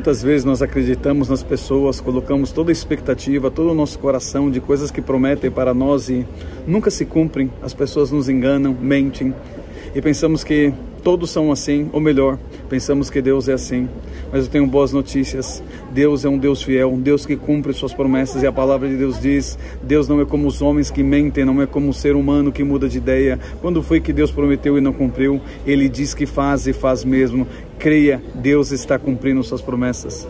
Muitas vezes nós acreditamos nas pessoas, colocamos toda a expectativa, todo o nosso coração de coisas que prometem para nós e nunca se cumprem. As pessoas nos enganam, mentem e pensamos que todos são assim, ou melhor, pensamos que Deus é assim. Mas eu tenho boas notícias. Deus é um Deus fiel, um Deus que cumpre suas promessas e a palavra de Deus diz: Deus não é como os homens que mentem, não é como o ser humano que muda de ideia. Quando foi que Deus prometeu e não cumpriu? Ele diz que faz e faz mesmo. Creia, Deus está cumprindo suas promessas.